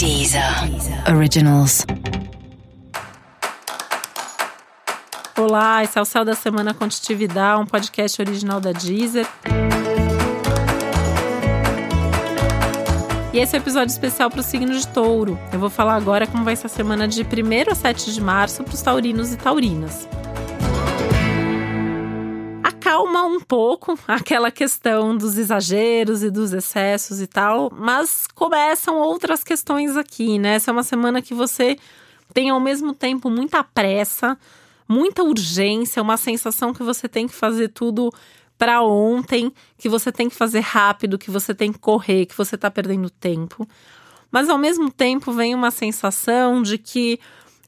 Deezer Originals. Olá, esse é o Céu da Semana Contitividade, um podcast original da Deezer. E esse é um episódio especial para o signo de touro. Eu vou falar agora como vai ser a semana de 1 a 7 de março para os taurinos e taurinas acalma um pouco aquela questão dos exageros e dos excessos e tal, mas começam outras questões aqui, né? Essa é uma semana que você tem ao mesmo tempo muita pressa, muita urgência, uma sensação que você tem que fazer tudo para ontem, que você tem que fazer rápido, que você tem que correr, que você tá perdendo tempo. Mas ao mesmo tempo vem uma sensação de que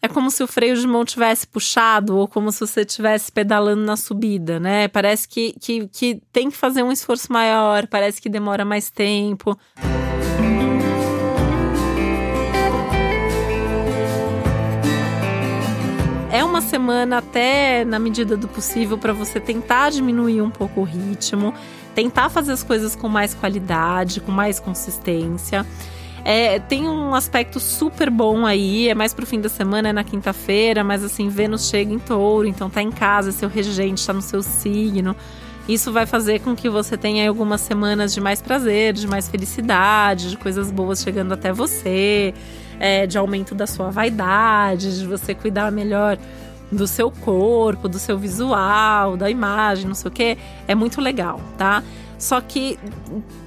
é como se o freio de mão tivesse puxado ou como se você estivesse pedalando na subida, né? Parece que, que, que tem que fazer um esforço maior, parece que demora mais tempo. É uma semana até na medida do possível para você tentar diminuir um pouco o ritmo, tentar fazer as coisas com mais qualidade, com mais consistência. É, tem um aspecto super bom aí, é mais pro fim da semana, é na quinta-feira, mas assim, Vênus chega em touro, então tá em casa, é seu regente, tá no seu signo. Isso vai fazer com que você tenha algumas semanas de mais prazer, de mais felicidade, de coisas boas chegando até você, é, de aumento da sua vaidade, de você cuidar melhor do seu corpo, do seu visual, da imagem, não sei o que. É muito legal, tá? Só que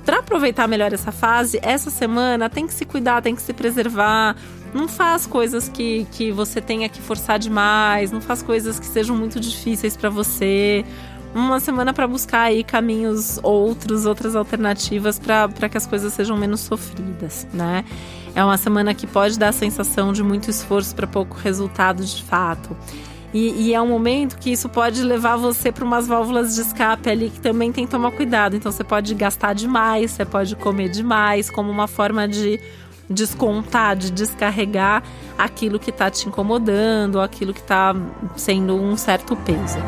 para aproveitar melhor essa fase, essa semana tem que se cuidar, tem que se preservar. Não faz coisas que, que você tenha que forçar demais, não faz coisas que sejam muito difíceis para você. Uma semana para buscar aí caminhos outros, outras alternativas para que as coisas sejam menos sofridas, né? É uma semana que pode dar a sensação de muito esforço para pouco resultado de fato. E, e, é um momento que isso pode levar você para umas válvulas de escape ali que também tem que tomar cuidado. Então você pode gastar demais, você pode comer demais, como uma forma de descontar, de descarregar aquilo que está te incomodando, aquilo que está sendo um certo peso.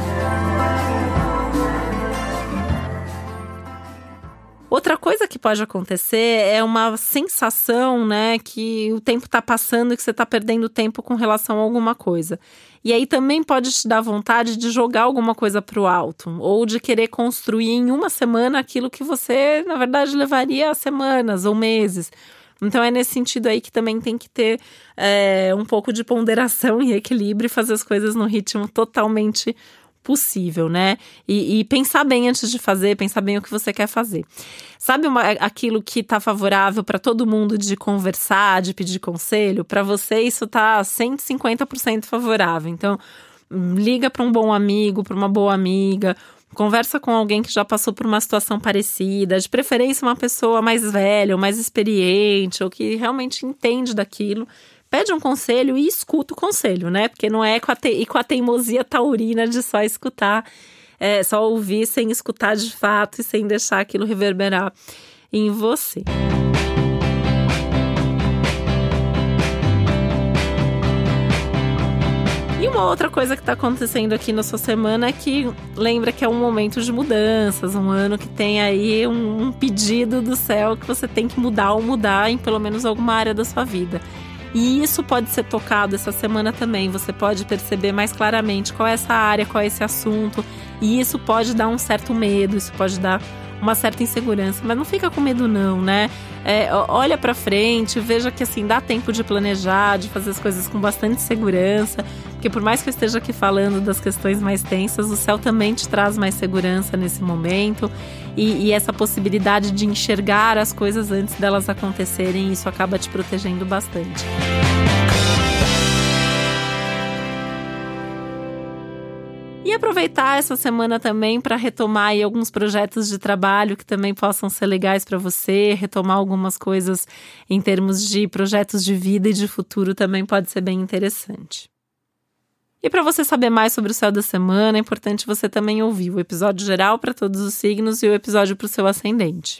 Outra coisa que pode acontecer é uma sensação, né, que o tempo está passando e que você está perdendo tempo com relação a alguma coisa. E aí também pode te dar vontade de jogar alguma coisa para o alto, ou de querer construir em uma semana aquilo que você, na verdade, levaria semanas ou meses. Então é nesse sentido aí que também tem que ter é, um pouco de ponderação e equilíbrio e fazer as coisas no ritmo totalmente possível, né? E, e, pensar bem antes de fazer, pensar bem o que você quer fazer. Sabe uma, aquilo que tá favorável para todo mundo de conversar, de pedir conselho? Para você isso tá 150% favorável. Então, liga para um bom amigo, para uma boa amiga, conversa com alguém que já passou por uma situação parecida, de preferência uma pessoa mais velha, ou mais experiente, ou que realmente entende daquilo pede um conselho e escuta o conselho, né? Porque não é com a, te, e com a teimosia taurina de só escutar, é, só ouvir sem escutar de fato e sem deixar aquilo reverberar em você. E uma outra coisa que está acontecendo aqui na sua semana é que lembra que é um momento de mudanças, um ano que tem aí um, um pedido do céu que você tem que mudar ou mudar em pelo menos alguma área da sua vida. E isso pode ser tocado essa semana também. Você pode perceber mais claramente qual é essa área, qual é esse assunto. E isso pode dar um certo medo, isso pode dar uma certa insegurança, mas não fica com medo não, né? É, olha para frente, veja que assim dá tempo de planejar, de fazer as coisas com bastante segurança, porque por mais que eu esteja aqui falando das questões mais tensas, o céu também te traz mais segurança nesse momento e, e essa possibilidade de enxergar as coisas antes delas acontecerem, isso acaba te protegendo bastante. E aproveitar essa semana também para retomar alguns projetos de trabalho que também possam ser legais para você, retomar algumas coisas em termos de projetos de vida e de futuro também pode ser bem interessante. E para você saber mais sobre o céu da semana, é importante você também ouvir o episódio geral para todos os signos e o episódio para o seu ascendente.